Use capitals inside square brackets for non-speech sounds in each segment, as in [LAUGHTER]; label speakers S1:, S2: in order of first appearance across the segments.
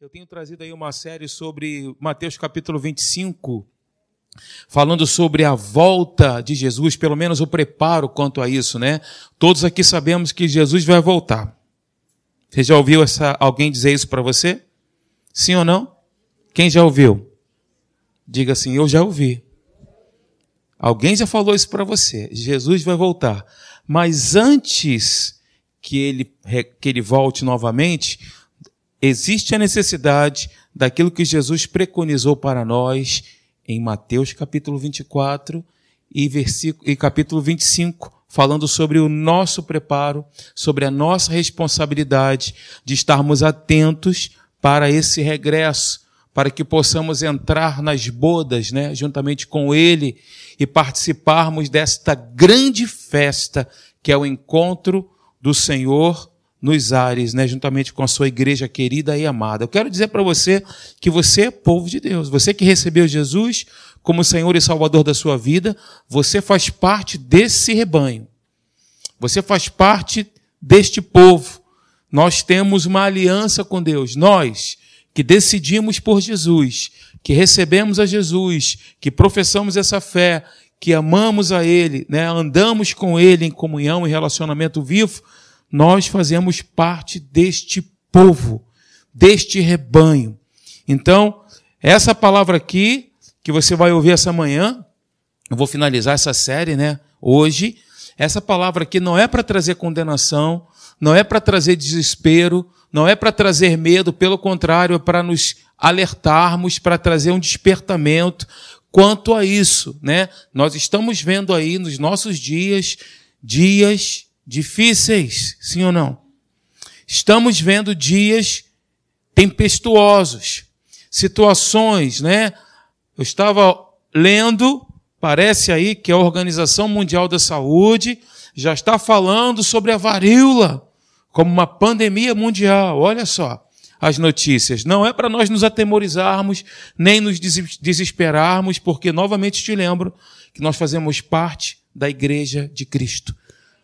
S1: Eu tenho trazido aí uma série sobre Mateus capítulo 25, falando sobre a volta de Jesus, pelo menos o preparo quanto a isso, né? Todos aqui sabemos que Jesus vai voltar. Você já ouviu essa, alguém dizer isso para você? Sim ou não? Quem já ouviu? Diga assim, eu já ouvi. Alguém já falou isso para você. Jesus vai voltar. Mas antes que ele, que ele volte novamente, existe a necessidade daquilo que Jesus preconizou para nós em Mateus capítulo 24 e, versículo, e capítulo 25, falando sobre o nosso preparo, sobre a nossa responsabilidade de estarmos atentos para esse regresso, para que possamos entrar nas bodas, né, juntamente com Ele e participarmos desta grande festa que é o encontro do Senhor nos ares, né, juntamente com a sua igreja querida e amada. Eu quero dizer para você que você é povo de Deus. Você que recebeu Jesus como Senhor e Salvador da sua vida, você faz parte desse rebanho. Você faz parte deste povo. Nós temos uma aliança com Deus. Nós que decidimos por Jesus, que recebemos a Jesus, que professamos essa fé, que amamos a Ele, né, andamos com Ele em comunhão e relacionamento vivo, nós fazemos parte deste povo, deste rebanho. Então, essa palavra aqui, que você vai ouvir essa manhã, eu vou finalizar essa série, né, hoje. Essa palavra aqui não é para trazer condenação, não é para trazer desespero, não é para trazer medo, pelo contrário, é para nos alertarmos, para trazer um despertamento quanto a isso, né? Nós estamos vendo aí nos nossos dias dias difíceis, sim ou não? Estamos vendo dias tempestuosos, situações, né? Eu estava lendo, parece aí que a Organização Mundial da Saúde já está falando sobre a varíola como uma pandemia mundial. Olha só as notícias. Não é para nós nos atemorizarmos, nem nos desesperarmos, porque novamente te lembro que nós fazemos parte da igreja de Cristo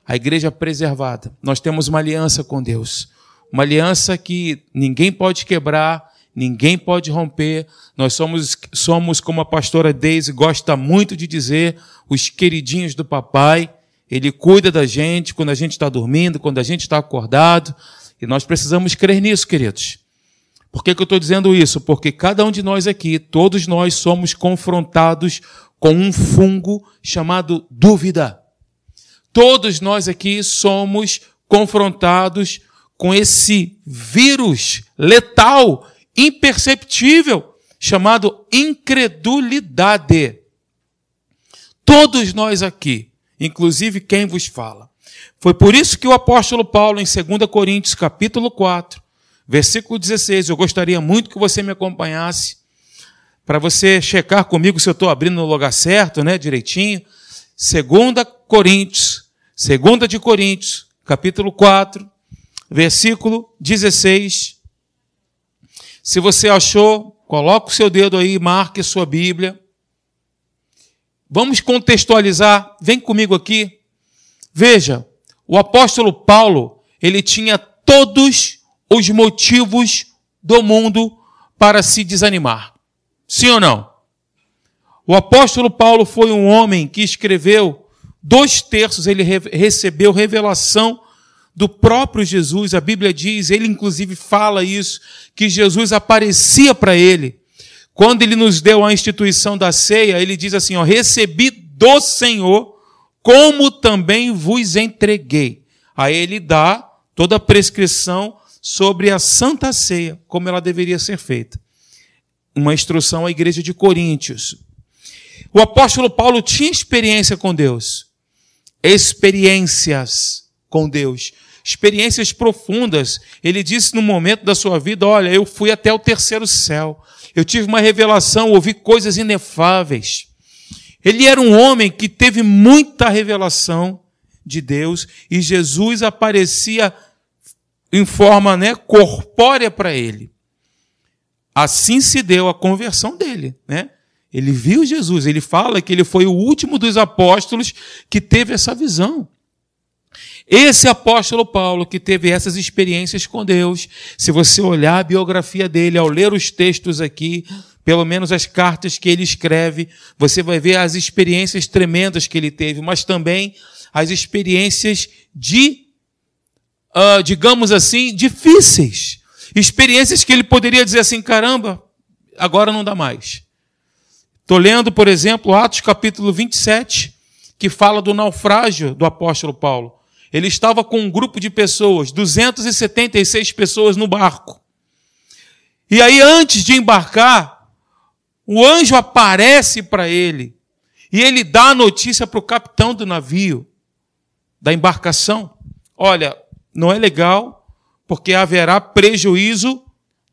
S1: a igreja preservada. Nós temos uma aliança com Deus. Uma aliança que ninguém pode quebrar, ninguém pode romper. Nós somos, somos como a pastora Daisy gosta muito de dizer, os queridinhos do papai. Ele cuida da gente quando a gente está dormindo, quando a gente está acordado. E nós precisamos crer nisso, queridos. Por que, que eu estou dizendo isso? Porque cada um de nós aqui, todos nós somos confrontados com um fungo chamado dúvida. Todos nós aqui somos confrontados com esse vírus letal, imperceptível, chamado incredulidade. Todos nós aqui, inclusive quem vos fala. Foi por isso que o apóstolo Paulo, em 2 Coríntios, capítulo 4, versículo 16, eu gostaria muito que você me acompanhasse, para você checar comigo se eu estou abrindo no lugar certo, né, direitinho. 2 Coríntios, Segunda de Coríntios, capítulo 4, versículo 16. Se você achou, coloque o seu dedo aí, marque sua Bíblia. Vamos contextualizar, vem comigo aqui. Veja, o apóstolo Paulo, ele tinha todos os motivos do mundo para se desanimar. Sim ou não? O apóstolo Paulo foi um homem que escreveu dois terços ele recebeu revelação do próprio Jesus. A Bíblia diz, ele inclusive fala isso, que Jesus aparecia para ele. Quando ele nos deu a instituição da ceia, ele diz assim: ó, recebi do Senhor, como também vos entreguei. Aí ele dá toda a prescrição sobre a santa ceia, como ela deveria ser feita. Uma instrução à igreja de Coríntios. O apóstolo Paulo tinha experiência com Deus experiências com Deus, experiências profundas. Ele disse no momento da sua vida: Olha, eu fui até o terceiro céu, eu tive uma revelação, ouvi coisas inefáveis. Ele era um homem que teve muita revelação de Deus e Jesus aparecia em forma né, corpórea para ele. Assim se deu a conversão dele, né? Ele viu Jesus, ele fala que ele foi o último dos apóstolos que teve essa visão. Esse apóstolo Paulo que teve essas experiências com Deus, se você olhar a biografia dele, ao ler os textos aqui, pelo menos as cartas que ele escreve, você vai ver as experiências tremendas que ele teve, mas também as experiências de, uh, digamos assim, difíceis. Experiências que ele poderia dizer assim: caramba, agora não dá mais. Estou lendo, por exemplo, Atos capítulo 27, que fala do naufrágio do apóstolo Paulo. Ele estava com um grupo de pessoas, 276 pessoas no barco. E aí, antes de embarcar, o anjo aparece para ele e ele dá a notícia para o capitão do navio, da embarcação: olha, não é legal, porque haverá prejuízo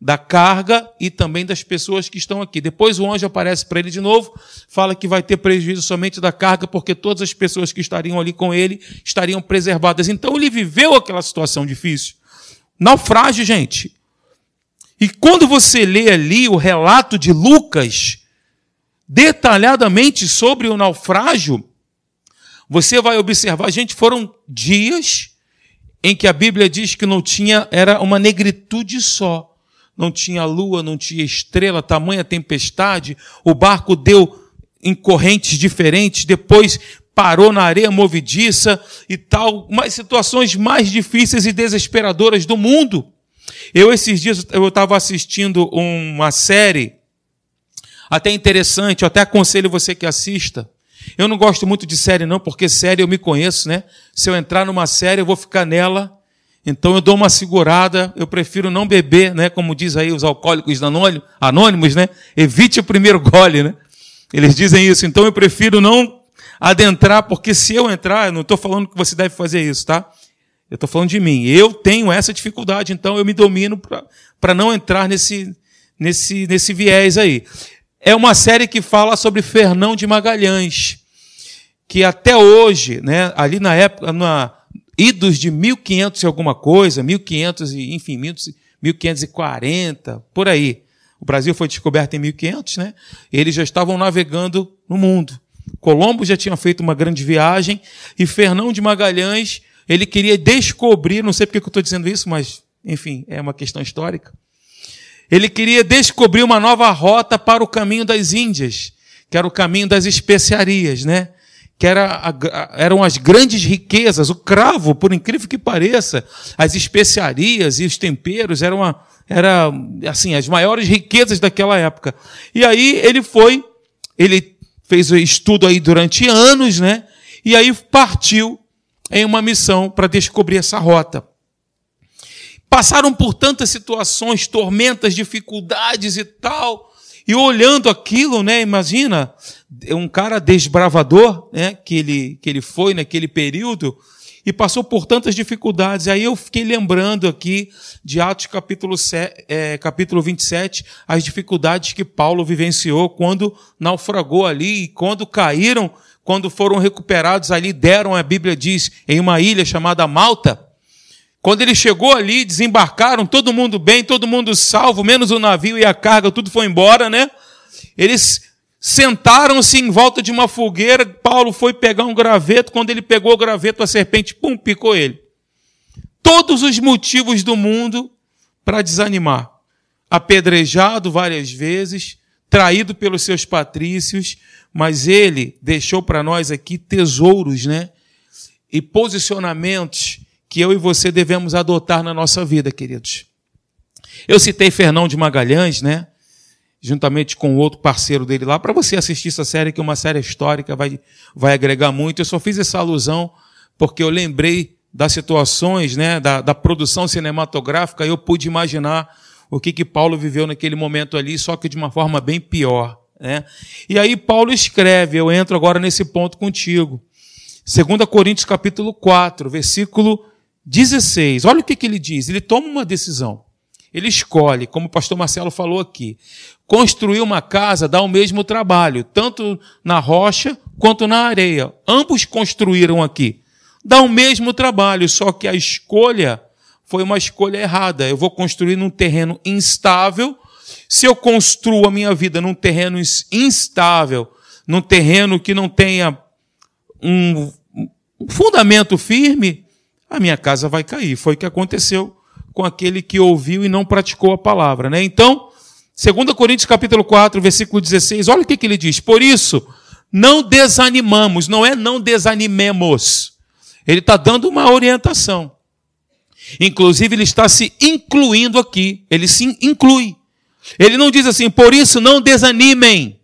S1: da carga e também das pessoas que estão aqui. Depois o anjo aparece para ele de novo, fala que vai ter prejuízo somente da carga, porque todas as pessoas que estariam ali com ele estariam preservadas. Então ele viveu aquela situação difícil. Naufrágio, gente. E quando você lê ali o relato de Lucas, detalhadamente sobre o naufrágio, você vai observar, gente, foram dias em que a Bíblia diz que não tinha, era uma negritude só não tinha lua, não tinha estrela, tamanha tempestade, o barco deu em correntes diferentes, depois parou na areia movediça e tal, mas situações mais difíceis e desesperadoras do mundo. Eu esses dias eu estava assistindo uma série até interessante, eu até aconselho você que assista. Eu não gosto muito de série não, porque série eu me conheço, né? Se eu entrar numa série, eu vou ficar nela então eu dou uma segurada, eu prefiro não beber, né? Como diz aí os alcoólicos anônimos, né? Evite o primeiro gole, né? Eles dizem isso. Então eu prefiro não adentrar, porque se eu entrar, eu não estou falando que você deve fazer isso, tá? Eu estou falando de mim. Eu tenho essa dificuldade, então eu me domino para não entrar nesse, nesse, nesse viés aí. É uma série que fala sobre Fernão de Magalhães, que até hoje, né, ali na época, na, idos de 1500 e alguma coisa, 1500 e, enfim, 1540, por aí. O Brasil foi descoberto em 1500, né? Eles já estavam navegando no mundo. Colombo já tinha feito uma grande viagem e Fernão de Magalhães, ele queria descobrir, não sei porque eu estou dizendo isso, mas, enfim, é uma questão histórica. Ele queria descobrir uma nova rota para o caminho das Índias, que era o caminho das especiarias, né? Que era, eram as grandes riquezas, o cravo, por incrível que pareça, as especiarias e os temperos eram a, era, assim, as maiores riquezas daquela época. E aí ele foi, ele fez o estudo aí durante anos, né? E aí partiu em uma missão para descobrir essa rota. Passaram por tantas situações, tormentas, dificuldades e tal. E olhando aquilo, né, imagina, um cara desbravador, né, que ele, que ele foi naquele período, e passou por tantas dificuldades. Aí eu fiquei lembrando aqui de Atos capítulo, é, capítulo 27, as dificuldades que Paulo vivenciou quando naufragou ali, e quando caíram, quando foram recuperados ali, deram, a Bíblia diz, em uma ilha chamada Malta. Quando ele chegou ali, desembarcaram, todo mundo bem, todo mundo salvo, menos o navio e a carga, tudo foi embora, né? Eles sentaram-se em volta de uma fogueira. Paulo foi pegar um graveto. Quando ele pegou o graveto, a serpente, pum, picou ele. Todos os motivos do mundo para desanimar. Apedrejado várias vezes, traído pelos seus patrícios, mas ele deixou para nós aqui tesouros, né? E posicionamentos que eu e você devemos adotar na nossa vida, queridos. Eu citei Fernão de Magalhães, né? Juntamente com outro parceiro dele lá, para você assistir essa série, que é uma série histórica, vai, vai agregar muito. Eu só fiz essa alusão porque eu lembrei das situações, né, da, da produção cinematográfica, eu pude imaginar o que, que Paulo viveu naquele momento ali, só que de uma forma bem pior. Né? E aí Paulo escreve, eu entro agora nesse ponto contigo. 2 Coríntios capítulo 4, versículo 16. Olha o que, que ele diz. Ele toma uma decisão. Ele escolhe, como o pastor Marcelo falou aqui, construir uma casa dá o mesmo trabalho, tanto na rocha quanto na areia. Ambos construíram aqui. Dá o mesmo trabalho, só que a escolha foi uma escolha errada. Eu vou construir num terreno instável. Se eu construo a minha vida num terreno instável, num terreno que não tenha um fundamento firme, a minha casa vai cair. Foi o que aconteceu com aquele que ouviu e não praticou a palavra, né? Então, 2 Coríntios capítulo 4, versículo 16, olha o que, que ele diz. Por isso, não desanimamos, não é não desanimemos. Ele está dando uma orientação. Inclusive, ele está se incluindo aqui. Ele se inclui. Ele não diz assim, por isso não desanimem.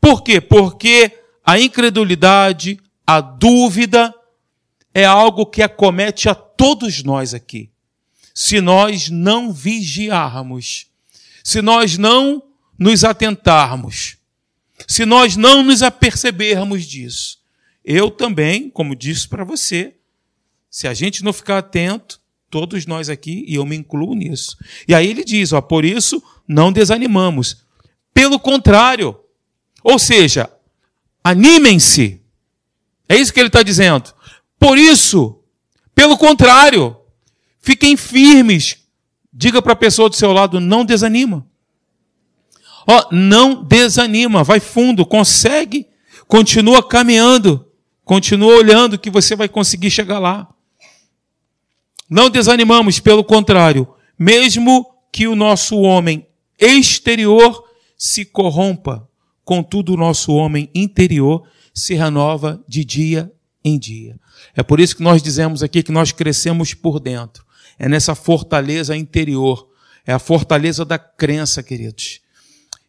S1: Por quê? Porque a incredulidade, a dúvida, é algo que acomete a todos nós aqui. Se nós não vigiarmos, se nós não nos atentarmos, se nós não nos apercebermos disso. Eu também, como disse para você, se a gente não ficar atento, todos nós aqui, e eu me incluo nisso. E aí ele diz, ó, por isso não desanimamos. Pelo contrário, ou seja, animem-se. É isso que ele está dizendo. Por isso, pelo contrário, fiquem firmes. Diga para a pessoa do seu lado, não desanima. Ó, não desanima, vai fundo, consegue, continua caminhando, continua olhando que você vai conseguir chegar lá. Não desanimamos, pelo contrário, mesmo que o nosso homem exterior se corrompa, contudo o nosso homem interior se renova de dia em dia. É por isso que nós dizemos aqui que nós crescemos por dentro. É nessa fortaleza interior. É a fortaleza da crença, queridos.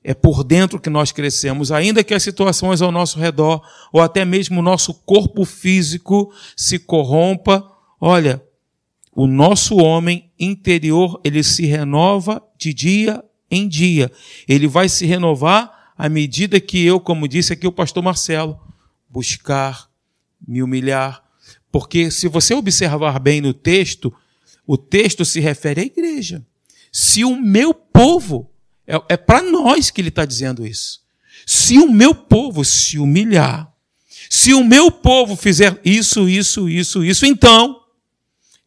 S1: É por dentro que nós crescemos, ainda que as situações ao nosso redor, ou até mesmo o nosso corpo físico se corrompa. Olha, o nosso homem interior, ele se renova de dia em dia. Ele vai se renovar à medida que eu, como disse aqui o pastor Marcelo, buscar, me humilhar. Porque se você observar bem no texto, o texto se refere à igreja. Se o meu povo é, é para nós que ele está dizendo isso. Se o meu povo se humilhar, se o meu povo fizer isso, isso, isso, isso, então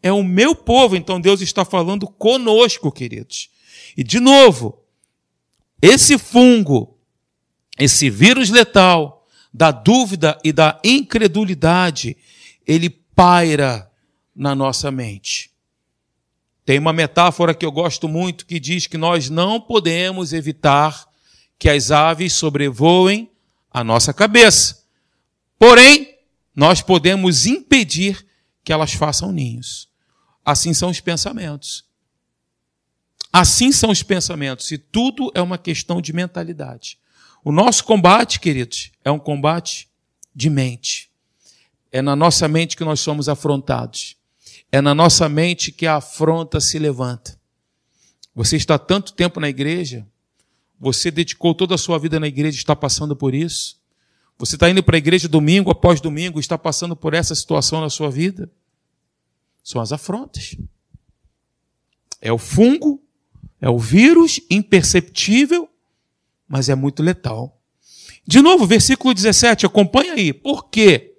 S1: é o meu povo. Então Deus está falando conosco, queridos. E de novo, esse fungo, esse vírus letal da dúvida e da incredulidade, ele paira na nossa mente. Tem uma metáfora que eu gosto muito que diz que nós não podemos evitar que as aves sobrevoem a nossa cabeça. Porém, nós podemos impedir que elas façam ninhos. Assim são os pensamentos. Assim são os pensamentos. E tudo é uma questão de mentalidade. O nosso combate, queridos, é um combate de mente. É na nossa mente que nós somos afrontados. É na nossa mente que a afronta se levanta. Você está tanto tempo na igreja, você dedicou toda a sua vida na igreja está passando por isso. Você está indo para a igreja domingo após domingo está passando por essa situação na sua vida. São as afrontas. É o fungo, é o vírus imperceptível, mas é muito letal. De novo, versículo 17, acompanha aí. Por quê?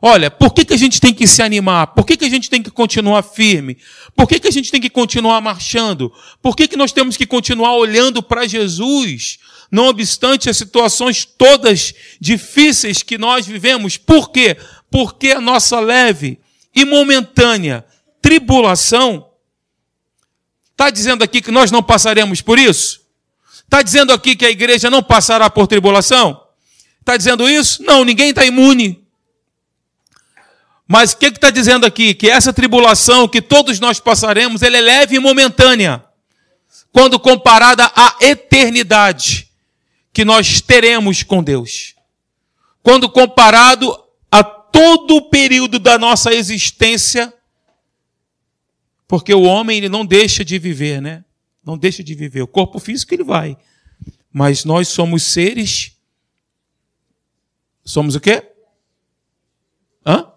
S1: Olha, por que, que a gente tem que se animar? Por que, que a gente tem que continuar firme? Por que, que a gente tem que continuar marchando? Por que, que nós temos que continuar olhando para Jesus, não obstante as situações todas difíceis que nós vivemos? Por quê? Porque a nossa leve e momentânea tribulação está dizendo aqui que nós não passaremos por isso? Está dizendo aqui que a igreja não passará por tribulação? Está dizendo isso? Não, ninguém está imune. Mas o que está dizendo aqui? Que essa tribulação que todos nós passaremos, ela é leve e momentânea, quando comparada à eternidade que nós teremos com Deus. Quando comparado a todo o período da nossa existência, porque o homem ele não deixa de viver, né? Não deixa de viver. O corpo físico ele vai. Mas nós somos seres. Somos o quê? Hã?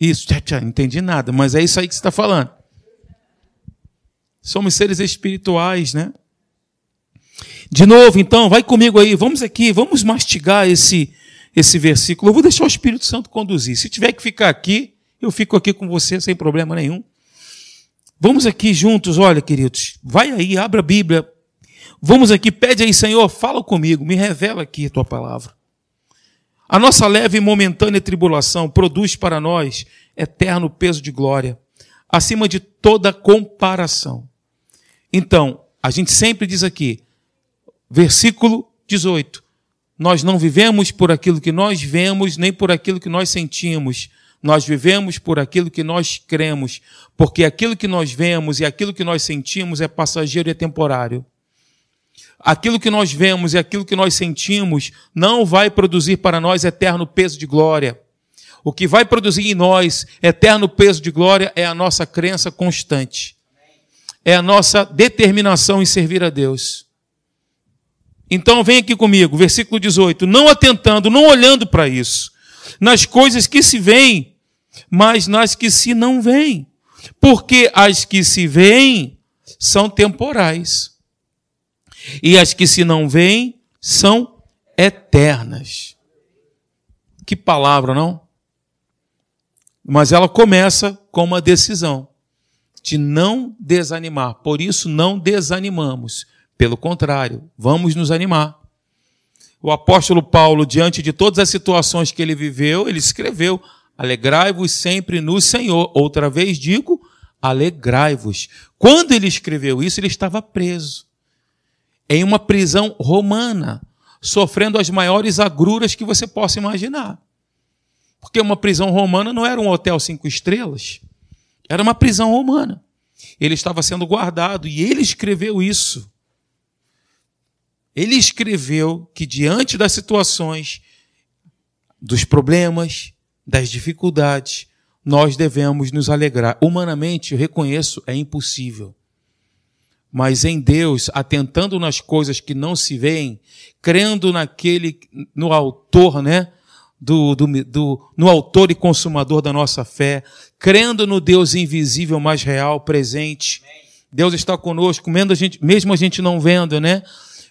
S1: Isso, tchá, tchá, entendi nada, mas é isso aí que você está falando. Somos seres espirituais, né? De novo, então, vai comigo aí, vamos aqui, vamos mastigar esse, esse versículo. Eu vou deixar o Espírito Santo conduzir. Se tiver que ficar aqui, eu fico aqui com você sem problema nenhum. Vamos aqui juntos, olha, queridos, vai aí, abra a Bíblia. Vamos aqui, pede aí, Senhor, fala comigo, me revela aqui a tua palavra. A nossa leve e momentânea tribulação produz para nós eterno peso de glória, acima de toda comparação. Então, a gente sempre diz aqui, versículo 18: Nós não vivemos por aquilo que nós vemos, nem por aquilo que nós sentimos. Nós vivemos por aquilo que nós cremos, porque aquilo que nós vemos e aquilo que nós sentimos é passageiro e é temporário. Aquilo que nós vemos e aquilo que nós sentimos não vai produzir para nós eterno peso de glória. O que vai produzir em nós eterno peso de glória é a nossa crença constante. É a nossa determinação em servir a Deus. Então vem aqui comigo, versículo 18. Não atentando, não olhando para isso, nas coisas que se veem, mas nas que se não veem. Porque as que se veem são temporais. E as que se não veem são eternas. Que palavra, não? Mas ela começa com uma decisão de não desanimar. Por isso, não desanimamos. Pelo contrário, vamos nos animar. O apóstolo Paulo, diante de todas as situações que ele viveu, ele escreveu: Alegrai-vos sempre no Senhor. Outra vez digo: alegrai-vos. Quando ele escreveu isso, ele estava preso em uma prisão romana, sofrendo as maiores agruras que você possa imaginar. Porque uma prisão romana não era um hotel cinco estrelas, era uma prisão romana. Ele estava sendo guardado e ele escreveu isso. Ele escreveu que diante das situações, dos problemas, das dificuldades, nós devemos nos alegrar. Humanamente, eu reconheço, é impossível. Mas em Deus, atentando nas coisas que não se veem, crendo naquele, no autor, né? do, do, do, no autor e consumador da nossa fé, crendo no Deus invisível, mais real, presente. Deus está conosco, mesmo a gente, mesmo a gente não vendo, né?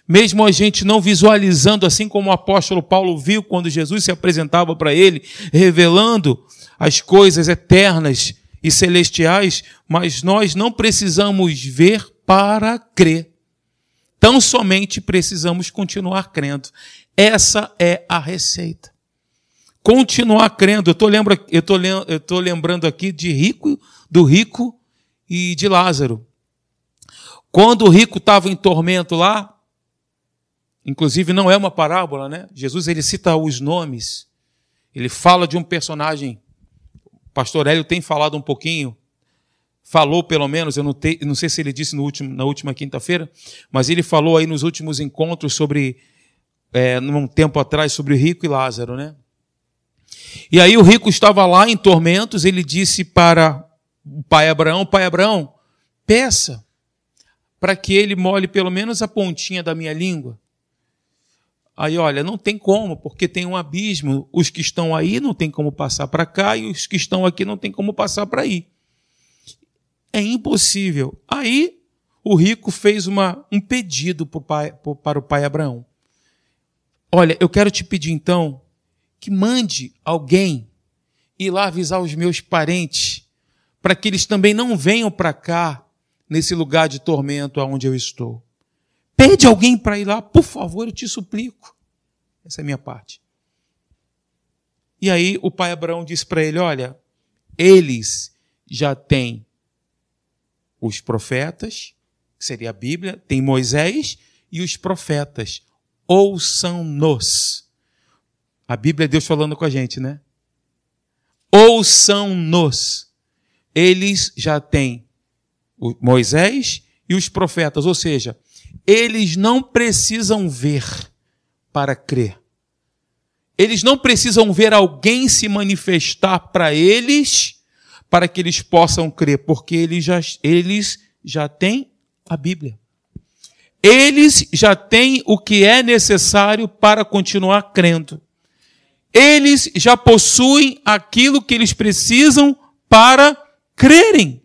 S1: Mesmo a gente não visualizando, assim como o apóstolo Paulo viu quando Jesus se apresentava para ele, revelando as coisas eternas e celestiais, mas nós não precisamos ver para crer. Tão somente precisamos continuar crendo. Essa é a receita continuar crendo. Eu estou lembra, eu tô, eu tô lembrando aqui de rico, do rico e de Lázaro. Quando o rico estava em tormento lá, inclusive não é uma parábola, né? Jesus ele cita os nomes. Ele fala de um personagem. O pastor Hélio tem falado um pouquinho, falou pelo menos, eu não, te, não sei se ele disse último, na última quinta-feira, mas ele falou aí nos últimos encontros sobre, é, num tempo atrás, sobre o rico e Lázaro, né? E aí o rico estava lá em tormentos, ele disse para o pai Abraão: Pai Abraão, peça para que ele molhe pelo menos a pontinha da minha língua. Aí, olha, não tem como, porque tem um abismo. Os que estão aí não tem como passar para cá e os que estão aqui não tem como passar para aí. É impossível. Aí o rico fez uma, um pedido para o pai Abraão. Olha, eu quero te pedir então que mande alguém ir lá avisar os meus parentes, para que eles também não venham para cá, nesse lugar de tormento aonde eu estou. Pede alguém para ir lá, por favor, eu te suplico. Essa é a minha parte. E aí o pai Abraão disse para ele: Olha, eles já têm os profetas, que seria a Bíblia, tem Moisés e os profetas. Ouçam-nos. A Bíblia é Deus falando com a gente, né? Ouçam-nos. Eles já têm Moisés e os profetas, ou seja, eles não precisam ver para crer. Eles não precisam ver alguém se manifestar para eles para que eles possam crer, porque eles já, eles já têm a Bíblia. Eles já têm o que é necessário para continuar crendo eles já possuem aquilo que eles precisam para crerem.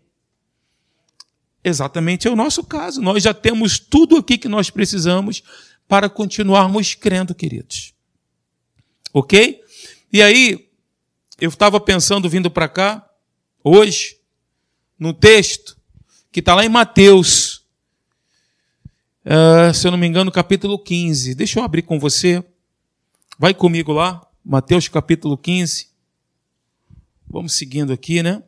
S1: Exatamente é o nosso caso. Nós já temos tudo aqui que nós precisamos para continuarmos crendo, queridos. Ok? E aí, eu estava pensando vindo para cá, hoje, no texto que está lá em Mateus, uh, se eu não me engano, capítulo 15. Deixa eu abrir com você. Vai comigo lá. Mateus capítulo 15. Vamos seguindo aqui, né?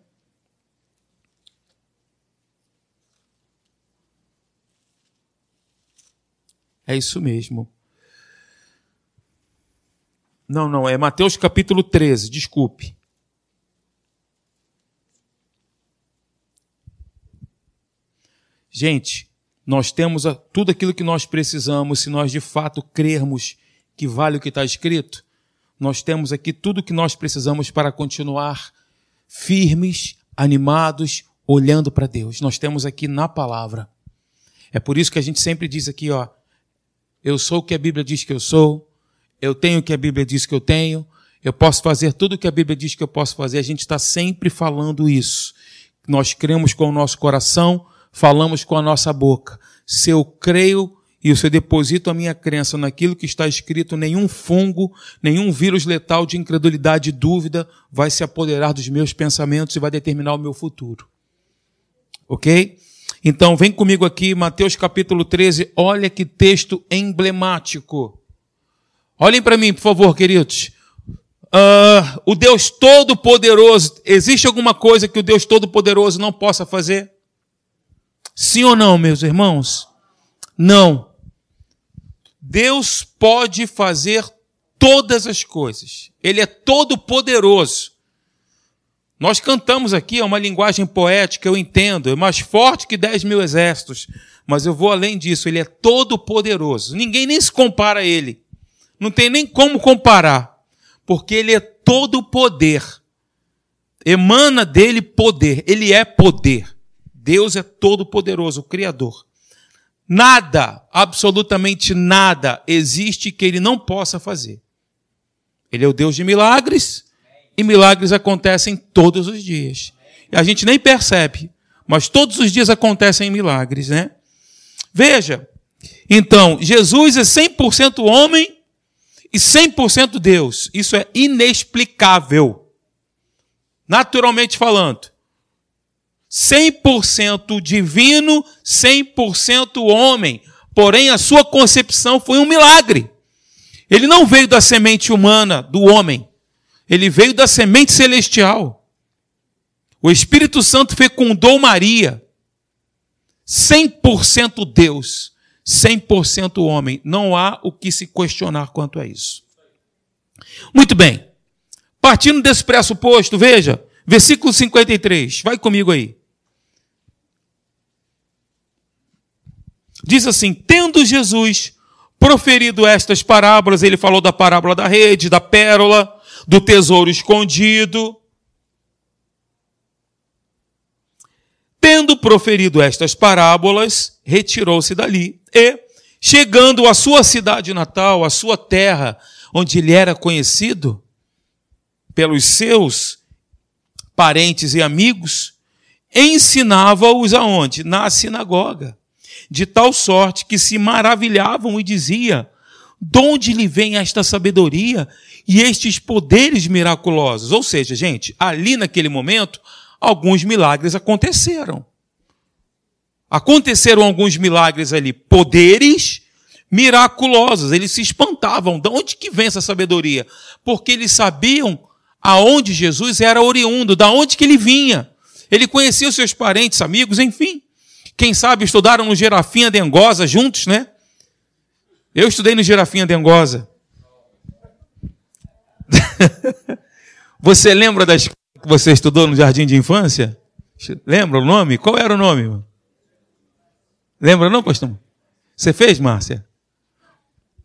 S1: É isso mesmo. Não, não, é Mateus capítulo 13, desculpe. Gente, nós temos tudo aquilo que nós precisamos se nós de fato crermos que vale o que está escrito. Nós temos aqui tudo o que nós precisamos para continuar firmes, animados, olhando para Deus. Nós temos aqui na palavra. É por isso que a gente sempre diz aqui, ó, eu sou o que a Bíblia diz que eu sou, eu tenho o que a Bíblia diz que eu tenho, eu posso fazer tudo o que a Bíblia diz que eu posso fazer. A gente está sempre falando isso. Nós cremos com o nosso coração, falamos com a nossa boca. Se eu creio e se eu deposito a minha crença naquilo que está escrito, nenhum fungo, nenhum vírus letal de incredulidade e dúvida vai se apoderar dos meus pensamentos e vai determinar o meu futuro. Ok? Então, vem comigo aqui, Mateus capítulo 13. Olha que texto emblemático. Olhem para mim, por favor, queridos. Uh, o Deus Todo-Poderoso, existe alguma coisa que o Deus Todo-Poderoso não possa fazer? Sim ou não, meus irmãos? Não. Deus pode fazer todas as coisas. Ele é todo poderoso. Nós cantamos aqui, é uma linguagem poética, eu entendo, é mais forte que 10 mil exércitos, mas eu vou além disso, ele é todo poderoso. Ninguém nem se compara a ele. Não tem nem como comparar, porque ele é todo poder. Emana dele poder, ele é poder. Deus é todo poderoso, o Criador. Nada, absolutamente nada existe que ele não possa fazer. Ele é o Deus de milagres e milagres acontecem todos os dias. E a gente nem percebe, mas todos os dias acontecem milagres, né? Veja, então, Jesus é 100% homem e 100% Deus. Isso é inexplicável. Naturalmente falando. 100% divino, 100% homem. Porém, a sua concepção foi um milagre. Ele não veio da semente humana, do homem. Ele veio da semente celestial. O Espírito Santo fecundou Maria. 100% Deus, 100% homem. Não há o que se questionar quanto a isso. Muito bem. Partindo desse pressuposto, veja, versículo 53. Vai comigo aí. Diz assim: Tendo Jesus proferido estas parábolas, ele falou da parábola da rede, da pérola, do tesouro escondido. Tendo proferido estas parábolas, retirou-se dali e, chegando à sua cidade natal, à sua terra, onde ele era conhecido pelos seus parentes e amigos, ensinava-os aonde? Na sinagoga de tal sorte que se maravilhavam e dizia: de onde lhe vem esta sabedoria e estes poderes miraculosos? Ou seja, gente, ali naquele momento, alguns milagres aconteceram. Aconteceram alguns milagres ali, poderes miraculosos. Eles se espantavam. De onde que vem essa sabedoria? Porque eles sabiam aonde Jesus era oriundo, da onde que ele vinha. Ele conhecia os seus parentes, amigos, enfim. Quem sabe estudaram no Gerafinha Dengosa juntos, né? Eu estudei no Gerafinha Dengosa. [LAUGHS] você lembra das que você estudou no jardim de infância? Lembra o nome? Qual era o nome? Lembra não, pastor? Você fez, Márcia?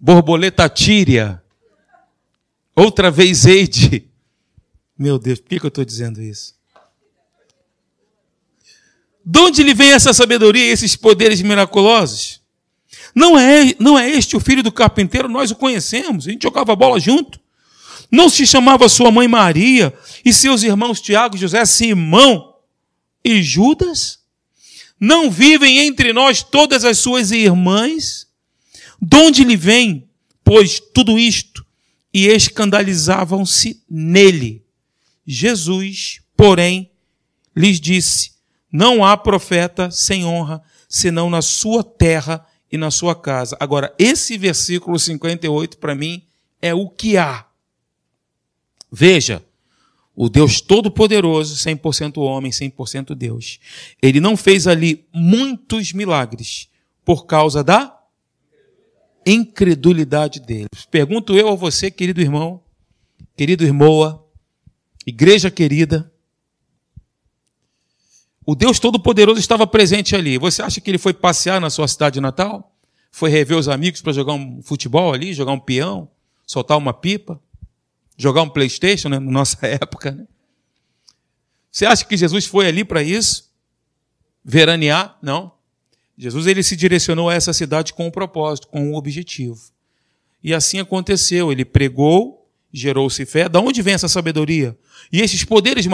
S1: Borboleta tíria. Outra vez Eide. Meu Deus, por que, que eu estou dizendo isso? De onde lhe vem essa sabedoria e esses poderes miraculosos? Não é, não é este o filho do carpinteiro, nós o conhecemos, a gente jogava bola junto. Não se chamava sua mãe Maria e seus irmãos Tiago, José, Simão e Judas? Não vivem entre nós todas as suas irmãs? De onde lhe vem, pois, tudo isto? E escandalizavam-se nele. Jesus, porém, lhes disse: não há profeta sem honra, senão na sua terra e na sua casa. Agora, esse versículo 58 para mim é o que há. Veja, O Deus Todo-Poderoso, 100% homem, 100% Deus. Ele não fez ali muitos milagres por causa da incredulidade deles. Pergunto eu a você, querido irmão, querido irmã, igreja querida, o Deus Todo-Poderoso estava presente ali. Você acha que ele foi passear na sua cidade natal? Foi rever os amigos para jogar um futebol ali, jogar um peão, soltar uma pipa, jogar um Playstation, né, na nossa [LAUGHS] época, né? Você acha que Jesus foi ali para isso? Veranear? Não. Jesus ele se direcionou a essa cidade com um propósito, com um objetivo. E assim aconteceu. Ele pregou, gerou-se fé. Da onde vem essa sabedoria? E esses poderes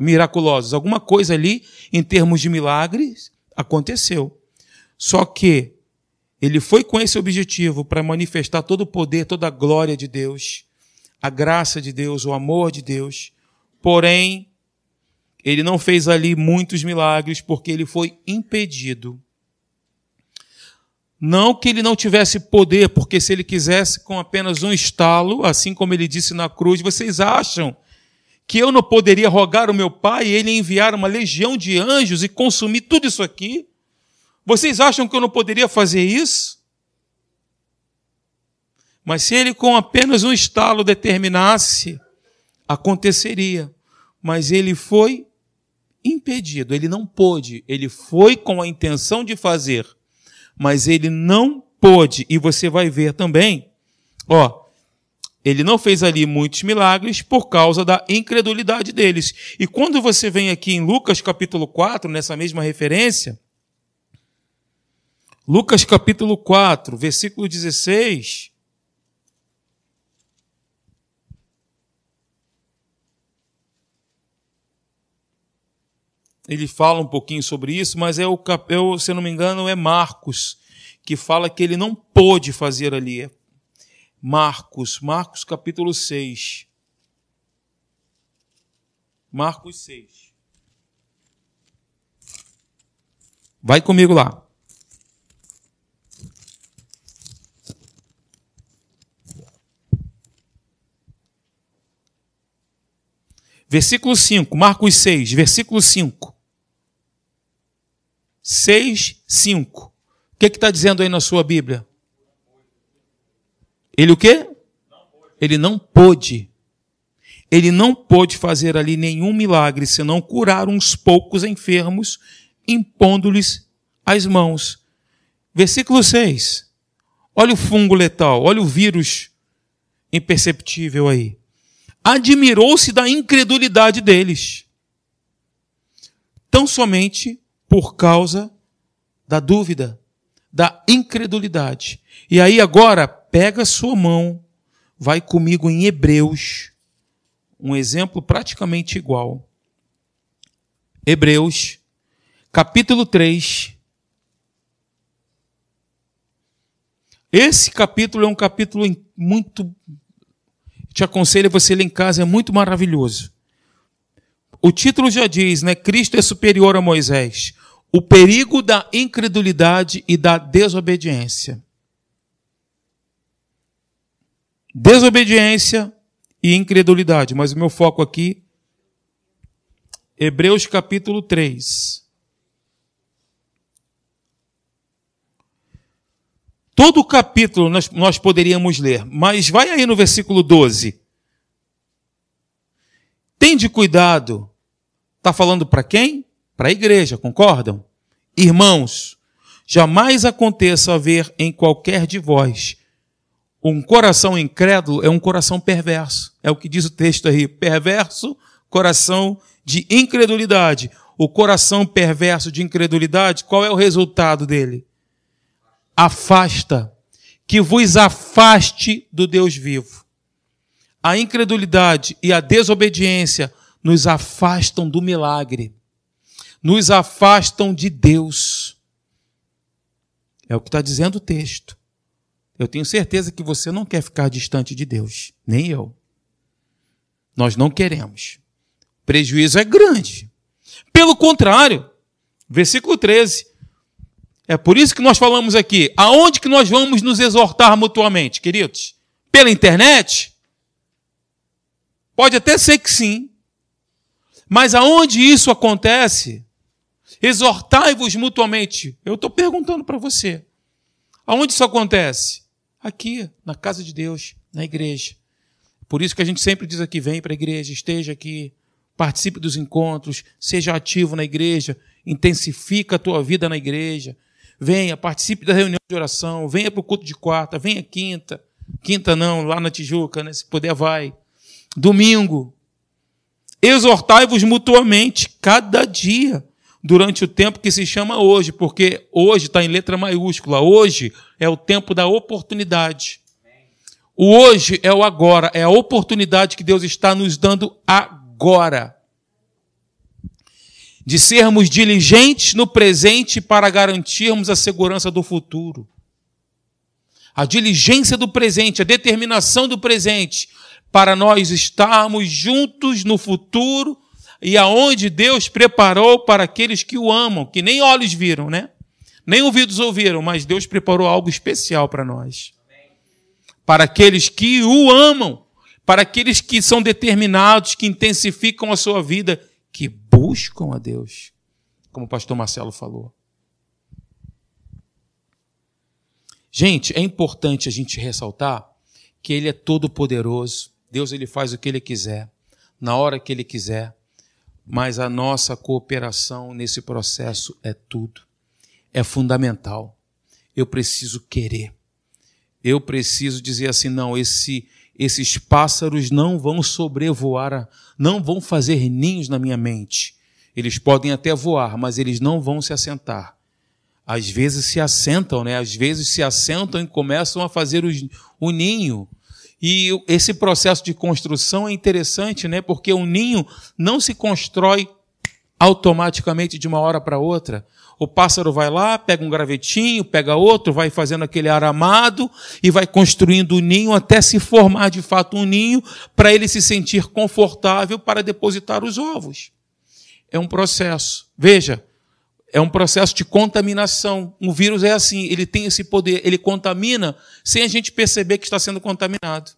S1: miraculosos, alguma coisa ali, em termos de milagres, aconteceu. Só que ele foi com esse objetivo para manifestar todo o poder, toda a glória de Deus, a graça de Deus, o amor de Deus. Porém, ele não fez ali muitos milagres porque ele foi impedido. Não que ele não tivesse poder, porque se ele quisesse com apenas um estalo, assim como ele disse na cruz, vocês acham que eu não poderia rogar ao meu pai e ele enviar uma legião de anjos e consumir tudo isso aqui? Vocês acham que eu não poderia fazer isso? Mas se ele com apenas um estalo determinasse, aconteceria. Mas ele foi impedido, ele não pôde. Ele foi com a intenção de fazer, mas ele não pôde. E você vai ver também, ó, ele não fez ali muitos milagres por causa da incredulidade deles. E quando você vem aqui em Lucas capítulo 4, nessa mesma referência, Lucas capítulo 4, versículo 16. Ele fala um pouquinho sobre isso, mas é o, é se não me engano, é Marcos, que fala que ele não pôde fazer ali. Marcos, Marcos capítulo 6. Marcos 6. Vai comigo lá. Versículo 5, Marcos 6, versículo 5. 6, 5. O que está dizendo aí na sua Bíblia? Ele o quê? Ele não pôde. Ele não pôde fazer ali nenhum milagre senão curar uns poucos enfermos, impondo-lhes as mãos. Versículo 6. Olha o fungo letal, olha o vírus imperceptível aí. Admirou-se da incredulidade deles. Tão somente por causa da dúvida, da incredulidade. E aí agora pega sua mão, vai comigo em Hebreus, um exemplo praticamente igual. Hebreus, capítulo 3. Esse capítulo é um capítulo muito. Te aconselho você ler em casa, é muito maravilhoso. O título já diz, né? Cristo é superior a Moisés. O perigo da incredulidade e da desobediência. Desobediência e incredulidade. Mas o meu foco aqui, Hebreus capítulo 3. Todo o capítulo nós, nós poderíamos ler, mas vai aí no versículo 12. Tende cuidado. Está falando para quem? Para a igreja, concordam? Irmãos, jamais aconteça haver em qualquer de vós um coração incrédulo é um coração perverso. É o que diz o texto aí. Perverso, coração de incredulidade. O coração perverso de incredulidade, qual é o resultado dele? Afasta. Que vos afaste do Deus vivo. A incredulidade e a desobediência nos afastam do milagre. Nos afastam de Deus. É o que está dizendo o texto. Eu tenho certeza que você não quer ficar distante de Deus, nem eu. Nós não queremos. O prejuízo é grande. Pelo contrário, versículo 13. É por isso que nós falamos aqui. Aonde que nós vamos nos exortar mutuamente, queridos? Pela internet? Pode até ser que sim, Mas aonde isso acontece? Exortai-vos mutuamente. Eu estou perguntando para você. Aonde isso acontece? Aqui, na casa de Deus, na igreja. Por isso que a gente sempre diz aqui: vem para a igreja, esteja aqui, participe dos encontros, seja ativo na igreja, intensifica a tua vida na igreja. Venha, participe da reunião de oração, venha para o culto de quarta, venha quinta. Quinta não, lá na Tijuca, né? se puder, vai. Domingo. Exortai-vos mutuamente, cada dia, durante o tempo que se chama hoje, porque hoje está em letra maiúscula. Hoje é o tempo da oportunidade. O hoje é o agora, é a oportunidade que Deus está nos dando agora. De sermos diligentes no presente para garantirmos a segurança do futuro. A diligência do presente, a determinação do presente, para nós estarmos juntos no futuro e aonde Deus preparou para aqueles que o amam, que nem olhos viram, né? Nem ouvidos ouviram, mas Deus preparou algo especial para nós para aqueles que o amam, para aqueles que são determinados, que intensificam a sua vida, que buscam a Deus, como o pastor Marcelo falou. Gente, é importante a gente ressaltar que ele é todo poderoso. Deus ele faz o que ele quiser, na hora que ele quiser. Mas a nossa cooperação nesse processo é tudo. É fundamental. Eu preciso querer eu preciso dizer assim: não, esse, esses pássaros não vão sobrevoar, não vão fazer ninhos na minha mente. Eles podem até voar, mas eles não vão se assentar. Às vezes se assentam, né? Às vezes se assentam e começam a fazer os, o ninho. E esse processo de construção é interessante, né? Porque o ninho não se constrói automaticamente de uma hora para outra. O pássaro vai lá, pega um gravetinho, pega outro, vai fazendo aquele aramado e vai construindo o um ninho até se formar de fato um ninho para ele se sentir confortável para depositar os ovos. É um processo. Veja, é um processo de contaminação. O vírus é assim, ele tem esse poder, ele contamina sem a gente perceber que está sendo contaminado.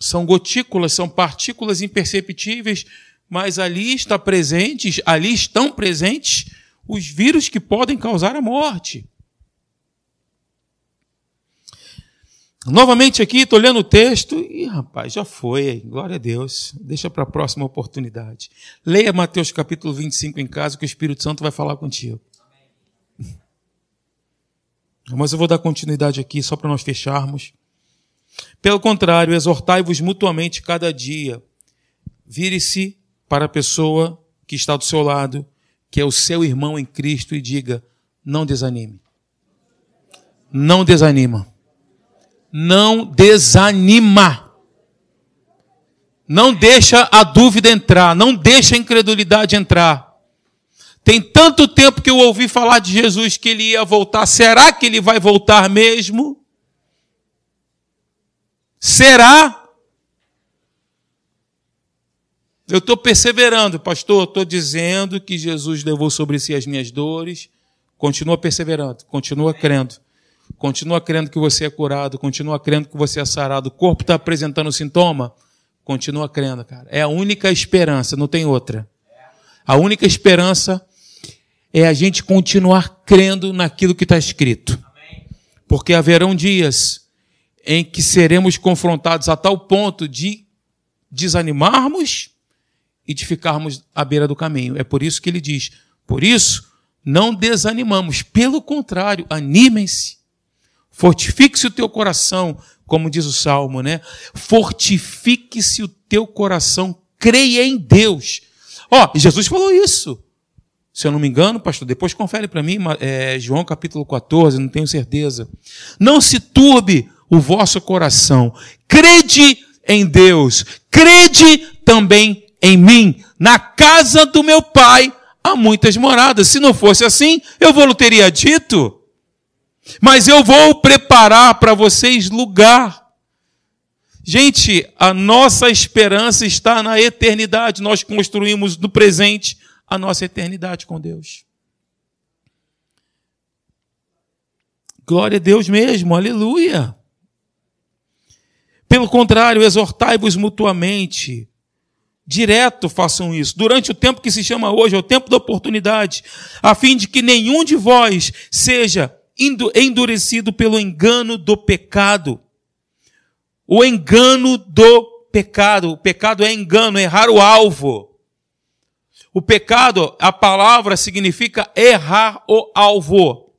S1: São gotículas, são partículas imperceptíveis, mas ali está presentes, ali estão presentes os vírus que podem causar a morte. Novamente aqui, estou lendo o texto e, rapaz, já foi, glória a Deus. Deixa para a próxima oportunidade. Leia Mateus capítulo 25 em casa, que o Espírito Santo vai falar contigo. Mas eu vou dar continuidade aqui, só para nós fecharmos. Pelo contrário, exortai-vos mutuamente cada dia. Vire-se para a pessoa que está do seu lado que é o seu irmão em Cristo e diga: não desanime. Não desanima. Não desanima. Não deixa a dúvida entrar, não deixa a incredulidade entrar. Tem tanto tempo que eu ouvi falar de Jesus que ele ia voltar. Será que ele vai voltar mesmo? Será? Eu estou perseverando, pastor, estou dizendo que Jesus levou sobre si as minhas dores. Continua perseverando, continua crendo. Continua crendo que você é curado, continua crendo que você é sarado. O corpo está apresentando sintoma, continua crendo, cara. É a única esperança, não tem outra. A única esperança é a gente continuar crendo naquilo que está escrito. Porque haverão dias em que seremos confrontados a tal ponto de desanimarmos e de ficarmos à beira do caminho. É por isso que ele diz: por isso, não desanimamos, pelo contrário, animem-se. Fortifique-se o teu coração, como diz o salmo, né? Fortifique-se o teu coração, creia em Deus. Ó, Jesus falou isso. Se eu não me engano, pastor, depois confere para mim, é, João capítulo 14, não tenho certeza. Não se turbe o vosso coração. Crede em Deus. Crede também em mim, na casa do meu pai, há muitas moradas. Se não fosse assim, eu vou teria dito. Mas eu vou preparar para vocês lugar. Gente, a nossa esperança está na eternidade. Nós construímos no presente a nossa eternidade com Deus. Glória a Deus mesmo, aleluia. Pelo contrário, exortai-vos mutuamente direto façam isso, durante o tempo que se chama hoje, é o tempo da oportunidade, a fim de que nenhum de vós seja endurecido pelo engano do pecado. O engano do pecado. O pecado é engano, errar o alvo. O pecado, a palavra significa errar o alvo.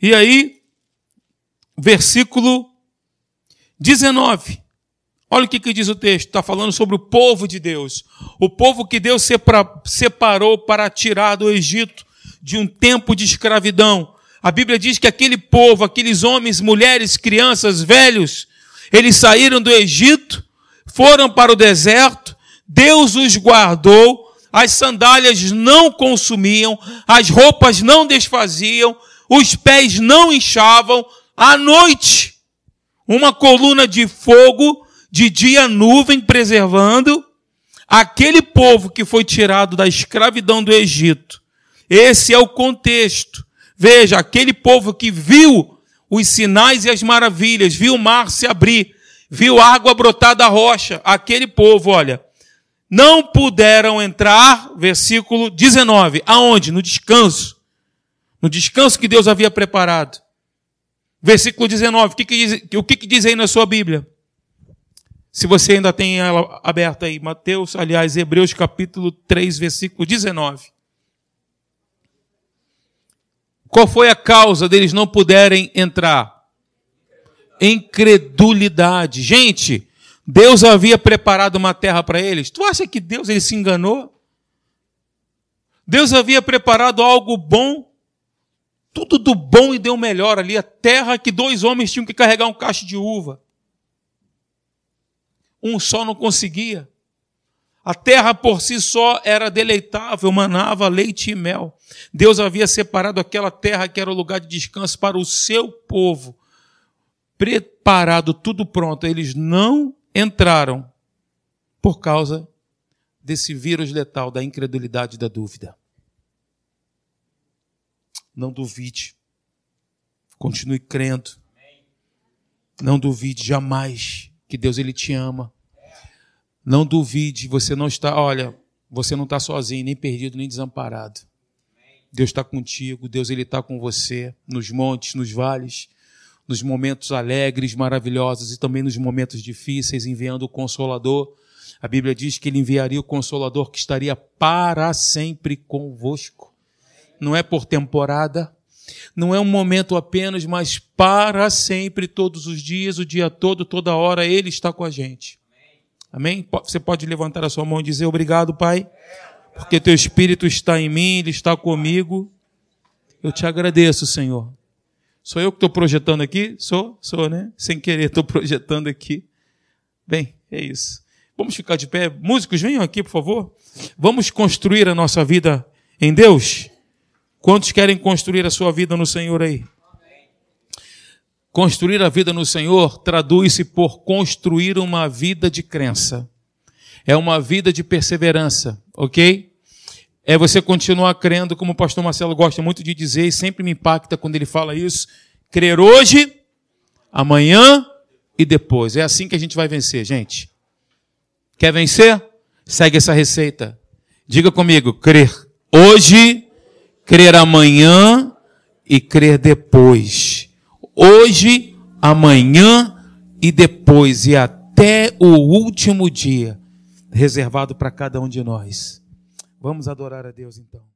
S1: E aí, versículo 19. Olha o que, que diz o texto, está falando sobre o povo de Deus. O povo que Deus separou para tirar do Egito de um tempo de escravidão. A Bíblia diz que aquele povo, aqueles homens, mulheres, crianças, velhos, eles saíram do Egito, foram para o deserto, Deus os guardou, as sandálias não consumiam, as roupas não desfaziam, os pés não inchavam, à noite, uma coluna de fogo de dia nuvem preservando aquele povo que foi tirado da escravidão do Egito. Esse é o contexto. Veja, aquele povo que viu os sinais e as maravilhas, viu o mar se abrir, viu água brotar da rocha, aquele povo, olha, não puderam entrar, versículo 19, aonde? No descanso. No descanso que Deus havia preparado. Versículo 19, o que, que diz, o que, que diz aí na sua Bíblia? Se você ainda tem ela aberta aí, Mateus, aliás, Hebreus capítulo 3, versículo 19. Qual foi a causa deles não puderem entrar? Incredulidade. Gente, Deus havia preparado uma terra para eles. Tu acha que Deus ele se enganou? Deus havia preparado algo bom, tudo do bom e deu melhor ali, a terra que dois homens tinham que carregar um cacho de uva um só não conseguia. A terra por si só era deleitável, manava leite e mel. Deus havia separado aquela terra que era o lugar de descanso para o seu povo. Preparado, tudo pronto. Eles não entraram por causa desse vírus letal da incredulidade e da dúvida. Não duvide. Continue crendo. Não duvide jamais que Deus ele te ama. Não duvide, você não está, olha, você não está sozinho, nem perdido, nem desamparado. Deus está contigo, Deus ele está com você nos montes, nos vales, nos momentos alegres, maravilhosos e também nos momentos difíceis, enviando o Consolador. A Bíblia diz que ele enviaria o Consolador que estaria para sempre convosco. Não é por temporada, não é um momento apenas, mas para sempre, todos os dias, o dia todo, toda hora, Ele está com a gente. Amém? Você pode levantar a sua mão e dizer obrigado, Pai, porque Teu Espírito está em mim, Ele está comigo. Eu te agradeço, Senhor. Sou eu que estou projetando aqui? Sou? Sou, né? Sem querer, estou [LAUGHS] projetando aqui. Bem, é isso. Vamos ficar de pé. Músicos, venham aqui, por favor. Vamos construir a nossa vida em Deus? Quantos querem construir a sua vida no Senhor aí? Construir a vida no Senhor traduz-se por construir uma vida de crença. É uma vida de perseverança, ok? É você continuar crendo, como o pastor Marcelo gosta muito de dizer, e sempre me impacta quando ele fala isso. Crer hoje, amanhã e depois. É assim que a gente vai vencer, gente. Quer vencer? Segue essa receita. Diga comigo: crer hoje, crer amanhã e crer depois. Hoje, amanhã e depois, e até o último dia, reservado para cada um de nós. Vamos adorar a Deus então.